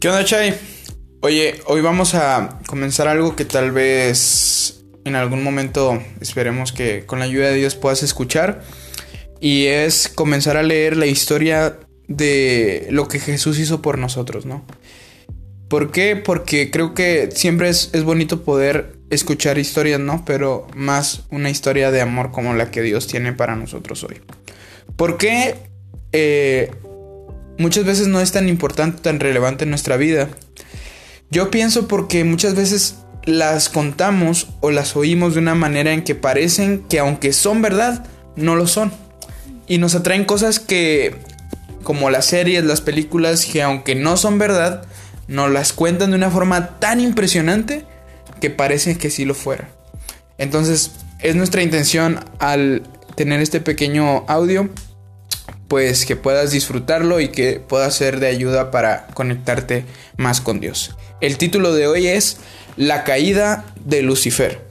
¿Qué onda, Chay? Oye, hoy vamos a comenzar algo que tal vez en algún momento esperemos que con la ayuda de Dios puedas escuchar. Y es comenzar a leer la historia de lo que Jesús hizo por nosotros, ¿no? ¿Por qué? Porque creo que siempre es, bonito poder escuchar historias, ¿no? Pero más una historia de amor como la que Dios tiene para nosotros hoy. ¿Por qué eh, muchas veces no es tan importante, tan relevante en nuestra vida? Yo pienso porque muchas veces las contamos o las oímos de una manera en que parecen que aunque son verdad, no lo son. Y nos atraen cosas que, como las series, las películas, que aunque no son verdad, nos las cuentan de una forma tan impresionante que parece que sí lo fuera. Entonces, es nuestra intención al tener este pequeño audio pues que puedas disfrutarlo y que pueda ser de ayuda para conectarte más con Dios. El título de hoy es La caída de Lucifer.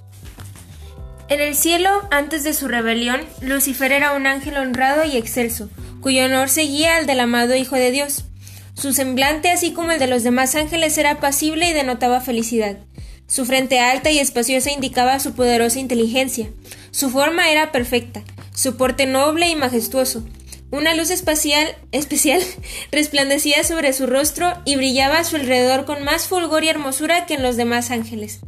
En el cielo, antes de su rebelión, Lucifer era un ángel honrado y excelso, cuyo honor seguía al del amado Hijo de Dios. Su semblante, así como el de los demás ángeles, era apacible y denotaba felicidad. Su frente alta y espaciosa indicaba su poderosa inteligencia. Su forma era perfecta, su porte noble y majestuoso, una luz espacial, especial resplandecía sobre su rostro y brillaba a su alrededor con más fulgor y hermosura que en los demás ángeles.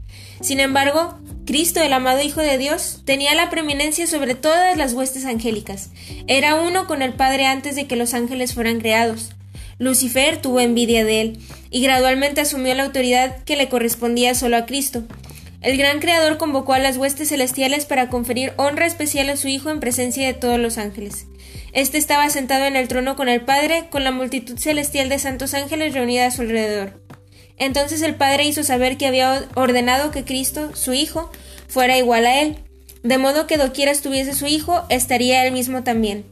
Sin embargo, Cristo, el amado Hijo de Dios, tenía la preeminencia sobre todas las huestes angélicas. Era uno con el Padre antes de que los ángeles fueran creados. Lucifer tuvo envidia de él, y gradualmente asumió la autoridad que le correspondía solo a Cristo. El gran Creador convocó a las huestes celestiales para conferir honra especial a su Hijo en presencia de todos los ángeles. Este estaba sentado en el trono con el Padre, con la multitud celestial de santos ángeles reunida a su alrededor. Entonces el Padre hizo saber que había ordenado que Cristo, su Hijo, fuera igual a él, de modo que doquiera estuviese su Hijo, estaría él mismo también.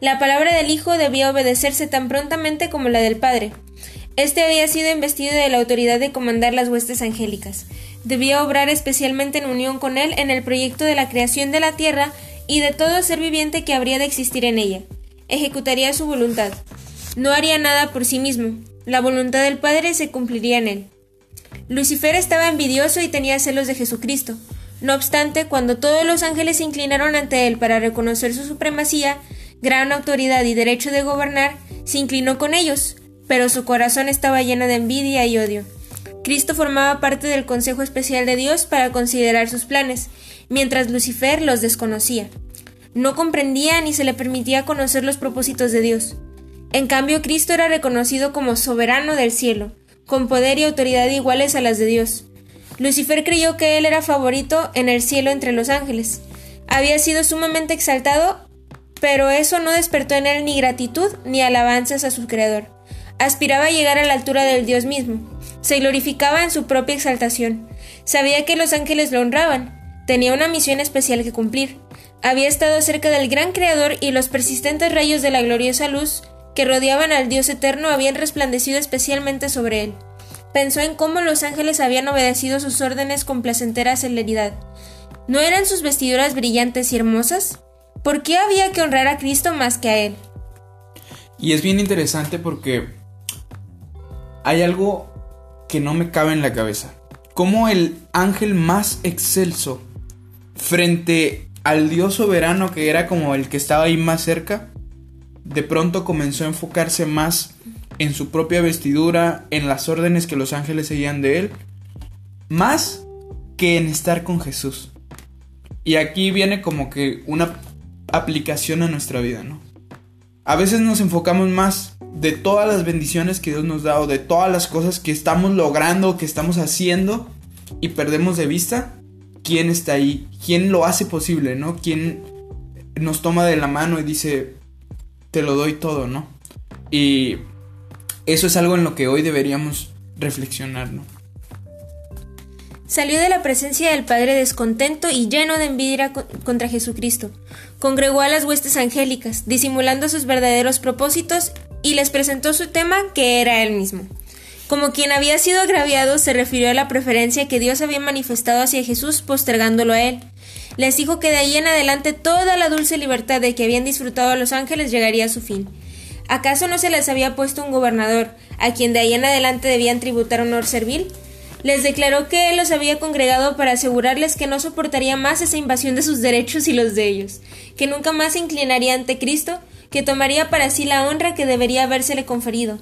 La palabra del Hijo debía obedecerse tan prontamente como la del Padre. Este había sido investido de la autoridad de comandar las huestes angélicas. Debía obrar especialmente en unión con él en el proyecto de la creación de la tierra y de todo ser viviente que habría de existir en ella. Ejecutaría su voluntad. No haría nada por sí mismo. La voluntad del Padre se cumpliría en él. Lucifer estaba envidioso y tenía celos de Jesucristo. No obstante, cuando todos los ángeles se inclinaron ante él para reconocer su supremacía, gran autoridad y derecho de gobernar, se inclinó con ellos, pero su corazón estaba lleno de envidia y odio. Cristo formaba parte del Consejo Especial de Dios para considerar sus planes, mientras Lucifer los desconocía. No comprendía ni se le permitía conocer los propósitos de Dios. En cambio, Cristo era reconocido como soberano del cielo, con poder y autoridad iguales a las de Dios. Lucifer creyó que él era favorito en el cielo entre los ángeles. Había sido sumamente exaltado, pero eso no despertó en él ni gratitud ni alabanzas a su Creador. Aspiraba a llegar a la altura del Dios mismo. Se glorificaba en su propia exaltación. Sabía que los ángeles lo honraban, Tenía una misión especial que cumplir. Había estado cerca del gran Creador y los persistentes rayos de la gloriosa luz que rodeaban al Dios eterno habían resplandecido especialmente sobre él. Pensó en cómo los ángeles habían obedecido sus órdenes con placentera celeridad. ¿No eran sus vestiduras brillantes y hermosas? ¿Por qué había que honrar a Cristo más que a Él? Y es bien interesante porque hay algo que no me cabe en la cabeza. Como el ángel más excelso frente al Dios soberano que era como el que estaba ahí más cerca, de pronto comenzó a enfocarse más en su propia vestidura, en las órdenes que los ángeles seguían de él, más que en estar con Jesús. Y aquí viene como que una aplicación a nuestra vida, ¿no? A veces nos enfocamos más de todas las bendiciones que Dios nos da o de todas las cosas que estamos logrando, que estamos haciendo y perdemos de vista quién está ahí, quién lo hace posible, ¿no? Quién nos toma de la mano y dice, te lo doy todo, ¿no? Y eso es algo en lo que hoy deberíamos reflexionar, ¿no? Salió de la presencia del Padre descontento y lleno de envidia contra Jesucristo. Congregó a las huestes angélicas, disimulando sus verdaderos propósitos, y les presentó su tema, que era él mismo. Como quien había sido agraviado, se refirió a la preferencia que Dios había manifestado hacia Jesús postergándolo a él. Les dijo que de ahí en adelante toda la dulce libertad de que habían disfrutado los ángeles llegaría a su fin. ¿Acaso no se les había puesto un gobernador, a quien de ahí en adelante debían tributar honor servil? Les declaró que él los había congregado para asegurarles que no soportaría más esa invasión de sus derechos y los de ellos, que nunca más se inclinaría ante Cristo, que tomaría para sí la honra que debería habérsele conferido,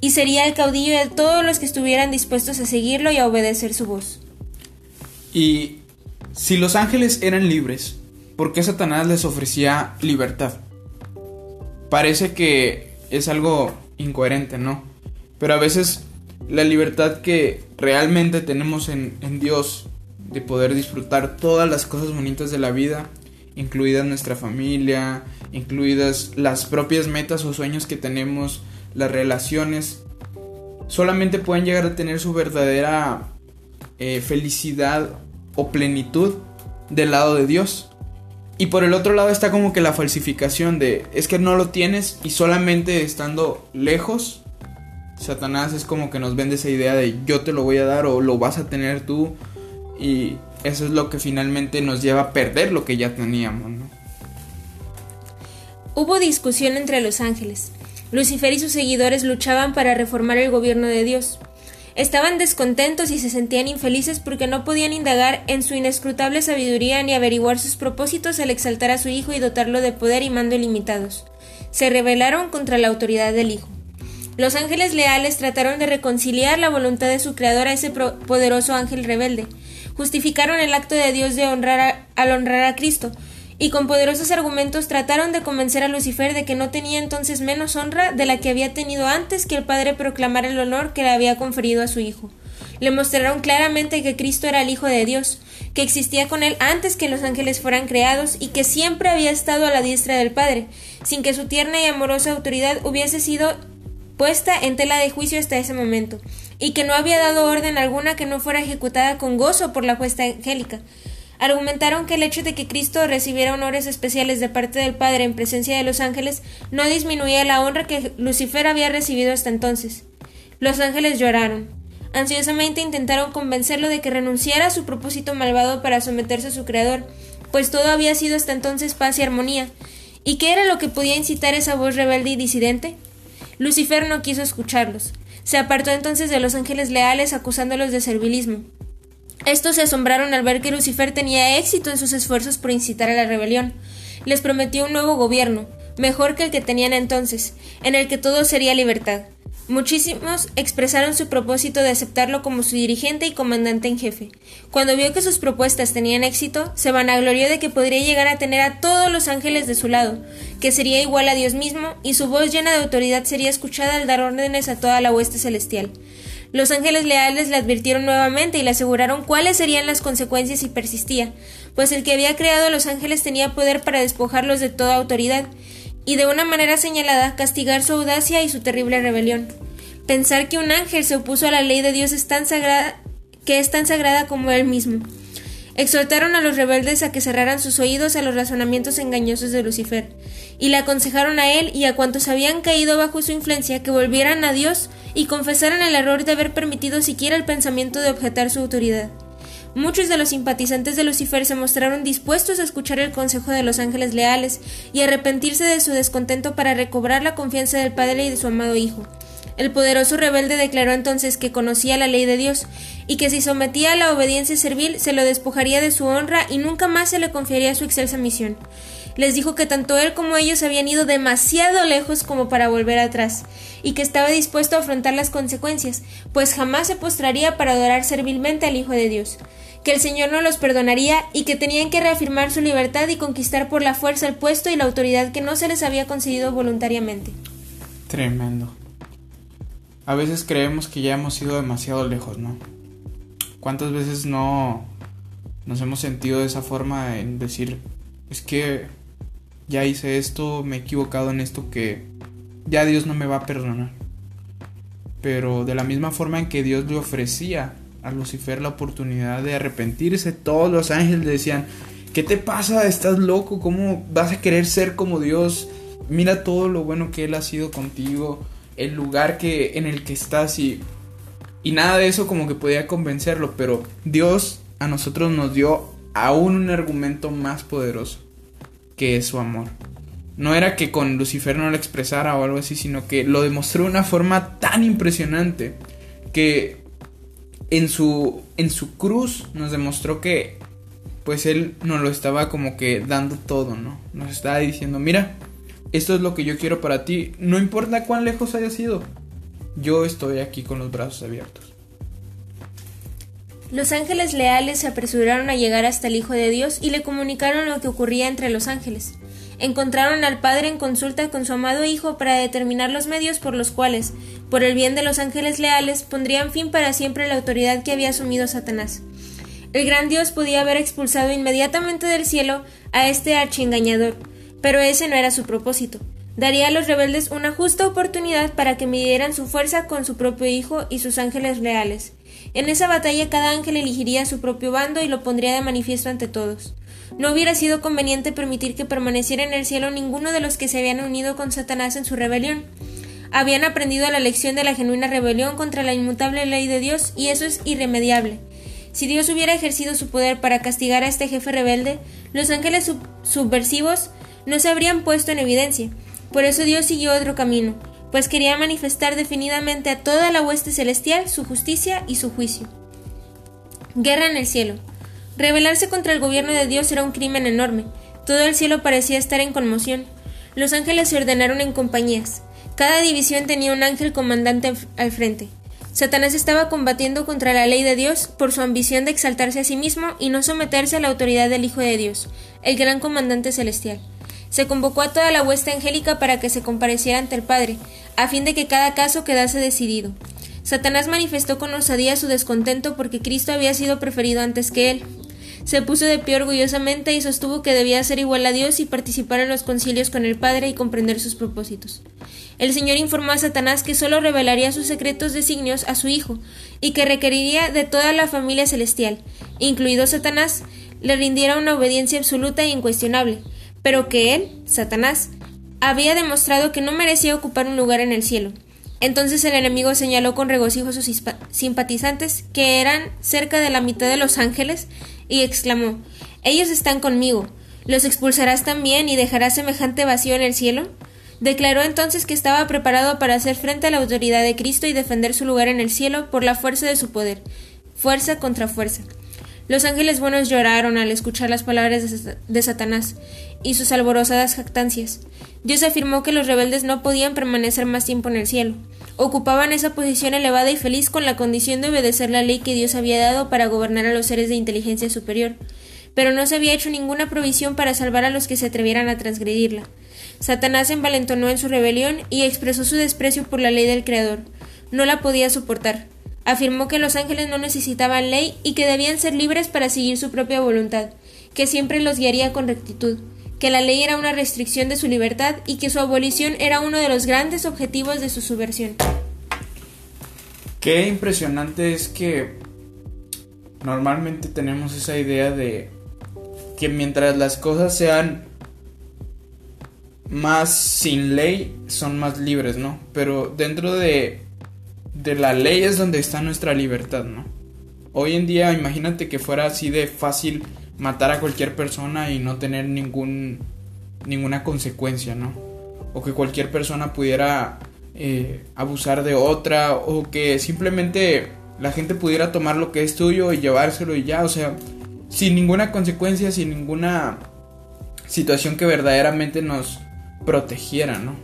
y sería el caudillo de todos los que estuvieran dispuestos a seguirlo y a obedecer su voz. Y si los ángeles eran libres, ¿por qué Satanás les ofrecía libertad? Parece que es algo incoherente, ¿no? Pero a veces la libertad que realmente tenemos en, Dios de poder disfrutar todas las cosas bonitas de la vida, incluidas nuestra familia, incluidas las propias metas o sueños que tenemos, las relaciones, solamente pueden llegar a tener su verdadera eh, felicidad o plenitud del lado de Dios. Y por el otro lado está como que la falsificación de es que no lo tienes y solamente estando lejos, Satanás es como que nos vende esa idea de yo te lo voy a dar o lo vas a tener tú y eso es lo que finalmente nos lleva a perder lo que ya teníamos. Hubo discusión entre los ángeles. Lucifer y sus seguidores luchaban para reformar el gobierno de Dios. Estaban descontentos y se sentían infelices porque no podían indagar en su inescrutable sabiduría ni averiguar sus propósitos al exaltar a su hijo y dotarlo de poder y mando ilimitados. Se rebelaron contra la autoridad del hijo. Los ángeles leales trataron de reconciliar la voluntad de su creador a ese poderoso ángel rebelde. Justificaron el acto de Dios de honrar al honrar a Cristo, y con poderosos argumentos trataron de convencer a Lucifer de que no tenía entonces menos honra de la que había tenido antes que el Padre proclamara el honor que le había conferido a su Hijo. Le mostraron claramente que Cristo era el Hijo de Dios, que existía con él antes que los ángeles fueran creados y que siempre había estado a la diestra del Padre, sin que su tierna y amorosa autoridad hubiese sido puesta en tela de juicio hasta ese momento, y que no había dado orden alguna que no fuera ejecutada con gozo por la juesta angélica argumentaron que el hecho de que Cristo recibiera honores especiales de parte del Padre en presencia de los ángeles no disminuía la honra que Lucifer había recibido hasta entonces. Los ángeles lloraron. Ansiosamente intentaron convencerlo de que renunciara a su propósito malvado para someterse a su Creador, pues todo había sido hasta entonces paz y armonía. ¿Y qué era lo que podía incitar esa voz rebelde y disidente? Lucifer no quiso escucharlos. Se apartó entonces de los ángeles leales acusándolos de servilismo. Estos se asombraron al ver que Lucifer tenía éxito en sus esfuerzos por incitar a la rebelión. Les prometió un nuevo gobierno, mejor que el que tenían entonces, en el que todo sería libertad. Muchísimos expresaron su propósito de aceptarlo como su dirigente y comandante en jefe. Cuando vio que sus propuestas tenían éxito, se vanaglorió de que podría llegar a tener a todos los ángeles de su lado, que sería igual a Dios mismo, y su voz llena de autoridad sería escuchada al dar órdenes a toda la hueste celestial. Los ángeles leales le advirtieron nuevamente y le aseguraron cuáles serían las consecuencias si persistía, pues el que había creado a los ángeles tenía poder para despojarlos de toda autoridad, y de una manera señalada castigar su audacia y su terrible rebelión. Pensar que un ángel se opuso a la ley de Dios es tan sagrada que es tan sagrada como él mismo. Exhortaron a los rebeldes a que cerraran sus oídos a los razonamientos engañosos de Lucifer, y le aconsejaron a él y a cuantos habían caído bajo su influencia que volvieran a Dios y confesaran el error de haber permitido siquiera el pensamiento de objetar su autoridad. Muchos de los simpatizantes de Lucifer se mostraron dispuestos a escuchar el consejo de los ángeles leales y arrepentirse de su descontento para recobrar la confianza del Padre y de su amado Hijo. El poderoso rebelde declaró entonces que conocía la ley de Dios y que si sometía a la obediencia servil se lo despojaría de su honra y nunca más se le confiaría su excelsa misión. Les dijo que tanto él como ellos habían ido demasiado lejos como para volver atrás, y que estaba dispuesto a afrontar las consecuencias, pues jamás se postraría para adorar servilmente al Hijo de Dios, que el Señor no los perdonaría y que tenían que reafirmar su libertad y conquistar por la fuerza el puesto y la autoridad que no se les había concedido voluntariamente. Tremendo a veces creemos que ya hemos ido demasiado lejos, ¿no? ¿Cuántas veces no nos hemos sentido de esa forma en decir, es que ya hice esto, me he equivocado en esto que ya Dios no me va a perdonar? Pero de la misma forma en que Dios le ofrecía a Lucifer la oportunidad de arrepentirse, todos los ángeles le decían, ¿qué te pasa? ¿Estás loco? ¿Cómo vas a querer ser como Dios? Mira todo lo bueno que Él ha sido contigo el lugar que, en el que estás y, y nada de eso como que podía convencerlo, pero Dios a nosotros nos dio aún un argumento más poderoso, que es su amor. No era que con Lucifer no lo expresara o algo así, sino que lo demostró de una forma tan impresionante que en su, en su cruz nos demostró que pues él nos lo estaba como que dando todo, ¿no? Nos estaba diciendo, mira, esto es lo que yo quiero para ti, no importa cuán lejos haya sido, yo estoy aquí con los brazos abiertos. Los ángeles leales se apresuraron a llegar hasta el Hijo de Dios y le comunicaron lo que ocurría entre los ángeles. Encontraron al Padre en consulta con su amado Hijo para determinar los medios por los cuales, por el bien de los ángeles leales, pondrían fin para siempre la autoridad que había asumido Satanás. El gran Dios podía haber expulsado inmediatamente del cielo a este archiengañador, pero ese no era su propósito. Daría a los rebeldes una justa oportunidad para que midieran su fuerza con su propio Hijo y sus ángeles reales. En esa batalla cada ángel elegiría su propio bando y lo pondría de manifiesto ante todos. No hubiera sido conveniente permitir que permaneciera en el cielo ninguno de los que se habían unido con Satanás en su rebelión. Habían aprendido la lección de la genuina rebelión contra la inmutable ley de Dios y eso es irremediable. Si Dios hubiera ejercido su poder para castigar a este jefe rebelde, los ángeles subversivos no se habrían puesto en evidencia. Por eso Dios siguió otro camino, pues quería manifestar definidamente a toda la hueste celestial su justicia y su juicio. Guerra en el cielo. Rebelarse contra el gobierno de Dios era un crimen enorme. Todo el cielo parecía estar en conmoción. Los ángeles se ordenaron en compañías. Cada división tenía un ángel comandante al frente. Satanás estaba combatiendo contra la ley de Dios por su ambición de exaltarse a sí mismo y no someterse a la autoridad del Hijo de Dios, el gran comandante celestial. Se convocó a toda la hueste angélica para que se compareciera ante el Padre, a fin de que cada caso quedase decidido. Satanás manifestó con osadía su descontento porque Cristo había sido preferido antes que él. Se puso de pie orgullosamente y sostuvo que debía ser igual a Dios y participar en los concilios con el Padre y comprender sus propósitos. El Señor informó a Satanás que sólo revelaría sus secretos designios a su Hijo, y que requeriría de toda la familia celestial, incluido Satanás, le rindiera una obediencia absoluta e incuestionable, pero que él, Satanás, había demostrado que no merecía ocupar un lugar en el cielo. Entonces el enemigo señaló con regocijo a sus simpatizantes, que eran cerca de la mitad de los ángeles, y exclamó Ellos están conmigo. ¿Los expulsarás también y dejarás semejante vacío en el cielo? Declaró entonces que estaba preparado para hacer frente a la autoridad de Cristo y defender su lugar en el cielo por la fuerza de su poder, fuerza contra fuerza. Los ángeles buenos lloraron al escuchar las palabras de Satanás y sus alborozadas jactancias. Dios afirmó que los rebeldes no podían permanecer más tiempo en el cielo. Ocupaban esa posición elevada y feliz con la condición de obedecer la ley que Dios había dado para gobernar a los seres de inteligencia superior, pero no se había hecho ninguna provisión para salvar a los que se atrevieran a transgredirla. Satanás se envalentonó en su rebelión y expresó su desprecio por la ley del Creador. No la podía soportar. Afirmó que los ángeles no necesitaban ley y que debían ser libres para seguir su propia voluntad, que siempre los guiaría con rectitud, que la ley era una restricción de su libertad y que su abolición era uno de los grandes objetivos de su subversión. Qué impresionante es que normalmente tenemos esa idea de que mientras las cosas sean más sin ley son más libres, ¿no? Pero dentro de, de la ley es donde está nuestra libertad, ¿no? Hoy en día imagínate que fuera así de fácil matar a cualquier persona y no tener ningún ninguna consecuencia, ¿no? O que cualquier persona pudiera eh, abusar de otra o que simplemente la gente pudiera tomar lo que es tuyo y llevárselo y ya, o sea, sin ninguna consecuencia, sin ninguna situación que verdaderamente nos protegiera, ¿no?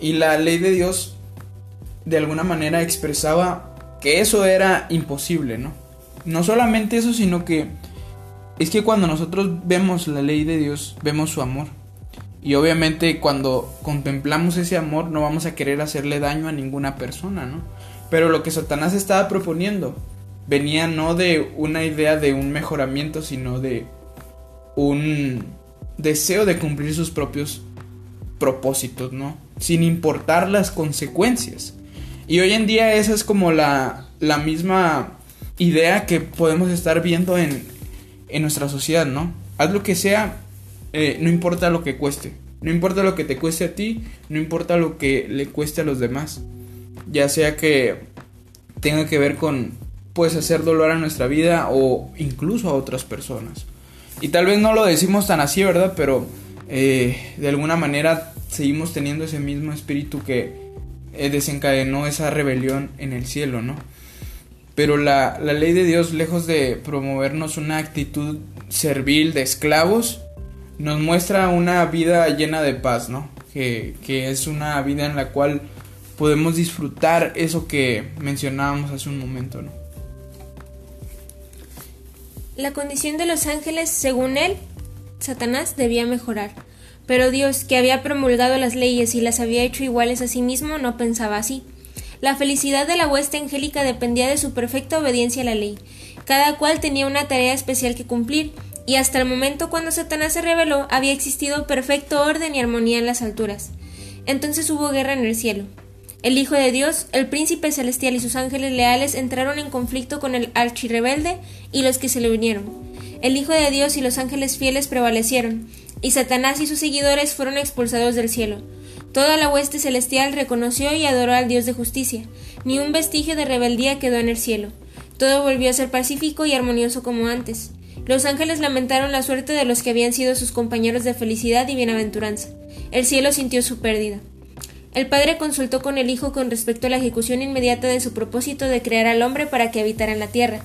Y la ley de Dios de alguna manera expresaba que eso era imposible, ¿no? No solamente eso, sino que es que cuando nosotros vemos la ley de Dios, vemos su amor. Y obviamente cuando contemplamos ese amor no vamos a querer hacerle daño a ninguna persona, ¿no? Pero lo que Satanás estaba proponiendo venía no de una idea de un mejoramiento, sino de un deseo de cumplir sus propios propósitos, ¿no? Sin importar las consecuencias. Y hoy en día esa es como la, la misma idea que podemos estar viendo en, en nuestra sociedad, ¿no? Haz lo que sea, eh, no importa lo que cueste. No importa lo que te cueste a ti, no importa lo que le cueste a los demás. Ya sea que tenga que ver con, pues, hacer dolor a nuestra vida o incluso a otras personas. Y tal vez no lo decimos tan así, ¿verdad? Pero eh, de alguna manera seguimos teniendo ese mismo espíritu que desencadenó esa rebelión en el cielo, ¿no? Pero la, la, ley de Dios, lejos de promovernos una actitud servil de esclavos, nos muestra una vida llena de paz, ¿no? Que, que es una vida en la cual podemos disfrutar eso que mencionábamos hace un momento, ¿no? La condición de los ángeles, según él, Satanás debía mejorar. Pero Dios, que había promulgado las leyes y las había hecho iguales a sí mismo, no pensaba así. La felicidad de la hueste angélica dependía de su perfecta obediencia a la ley. Cada cual tenía una tarea especial que cumplir, y hasta el momento cuando Satanás se reveló había existido perfecto orden y armonía en las alturas. Entonces hubo guerra en el cielo. El Hijo de Dios, el príncipe celestial y sus ángeles leales entraron en conflicto con el archirrebelde y los que se le unieron. El Hijo de Dios y los ángeles fieles prevalecieron, y Satanás y sus seguidores fueron expulsados del cielo. Toda la hueste celestial reconoció y adoró al Dios de justicia. Ni un vestigio de rebeldía quedó en el cielo. Todo volvió a ser pacífico y armonioso como antes. Los ángeles lamentaron la suerte de los que habían sido sus compañeros de felicidad y bienaventuranza. El cielo sintió su pérdida. El padre consultó con el hijo con respecto a la ejecución inmediata de su propósito de crear al hombre para que habitara en la tierra.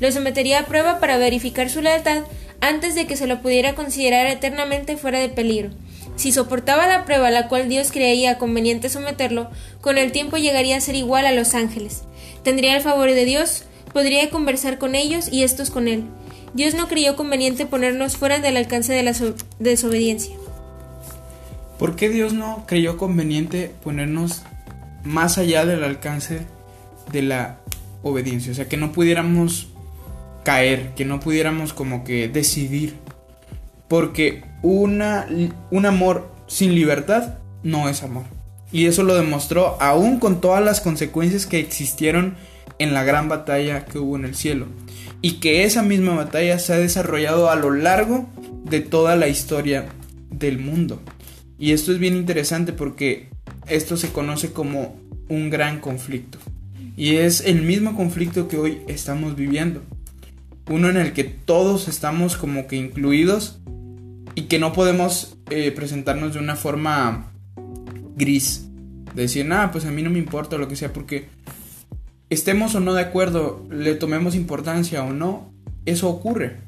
Lo sometería a prueba para verificar su lealtad antes de que se lo pudiera considerar eternamente fuera de peligro. Si soportaba la prueba a la cual Dios creía conveniente someterlo, con el tiempo llegaría a ser igual a los ángeles. Tendría el favor de Dios, podría conversar con ellos y estos con él. Dios no creyó conveniente ponernos fuera del alcance de la desobediencia. ¿Por qué Dios no creyó conveniente ponernos más allá del alcance de la obediencia? O sea, que no pudiéramos caer, que no pudiéramos como que decidir. Porque una, un amor sin libertad no es amor. Y eso lo demostró aún con todas las consecuencias que existieron en la gran batalla que hubo en el cielo. Y que esa misma batalla se ha desarrollado a lo largo de toda la historia del mundo. Y esto es bien interesante porque esto se conoce como un gran conflicto. Y es el mismo conflicto que hoy estamos viviendo. Uno en el que todos estamos como que incluidos y que no podemos eh, presentarnos de una forma gris. De decir, nada, pues a mí no me importa lo que sea, porque estemos o no de acuerdo, le tomemos importancia o no, eso ocurre.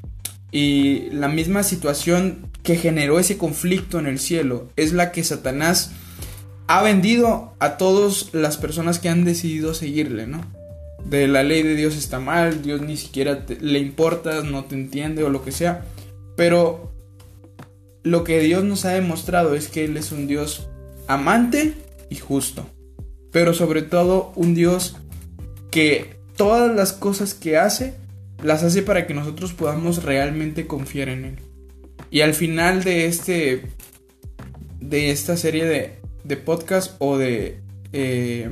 Y la misma situación que generó ese conflicto en el cielo es la que Satanás ha vendido a todas las personas que han decidido seguirle, ¿no? De la ley de Dios está mal, Dios ni siquiera le importa, no te entiende o lo que sea. Pero lo que Dios nos ha demostrado es que Él es un Dios amante y justo. Pero sobre todo un Dios que todas las cosas que hace, las hace para que nosotros podamos realmente confiar en Él. Y al final de este. de esta serie de, de podcast o de. Eh,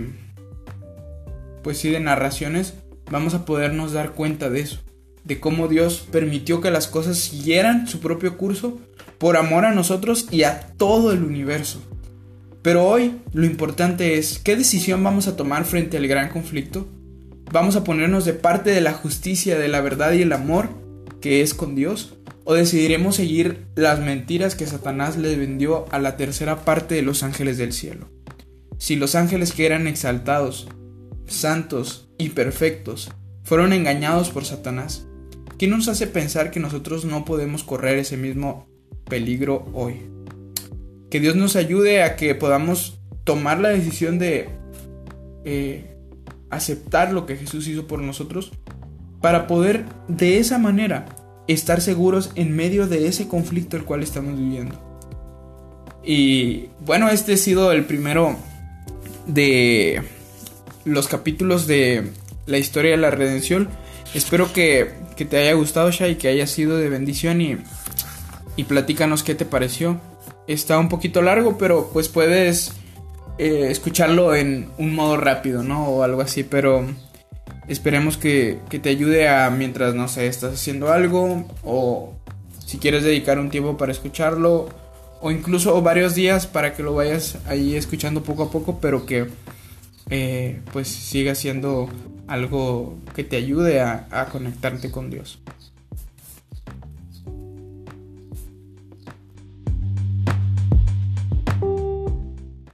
pues sí, de narraciones, vamos a podernos dar cuenta de eso. De cómo Dios permitió que las cosas siguieran su propio curso por amor a nosotros y a todo el universo. Pero hoy lo importante es qué decisión vamos a tomar frente al gran conflicto. ¿Vamos a ponernos de parte de la justicia, de la verdad y el amor que es con Dios? ¿O decidiremos seguir las mentiras que Satanás le vendió a la tercera parte de los ángeles del cielo? Si los ángeles que eran exaltados, santos y perfectos fueron engañados por Satanás, ¿qué nos hace pensar que nosotros no podemos correr ese mismo peligro hoy? Que Dios nos ayude a que podamos tomar la decisión de eh, aceptar lo que Jesús hizo por nosotros para poder de esa manera estar seguros en medio de ese conflicto el cual estamos viviendo. Y bueno, este ha sido el primero de los capítulos de la historia de la redención. Espero que, te haya gustado, Shai, que haya sido de bendición y, y platícanos qué te pareció. Está un poquito largo, pero pues puedes eh, escucharlo en un modo rápido, ¿no? O algo así, pero Esperemos que, te ayude a mientras, no sé, estás haciendo algo o si quieres dedicar un tiempo para escucharlo o incluso varios días para que lo vayas ahí escuchando poco a poco, pero que eh, pues siga siendo algo que te ayude a, a conectarte con Dios.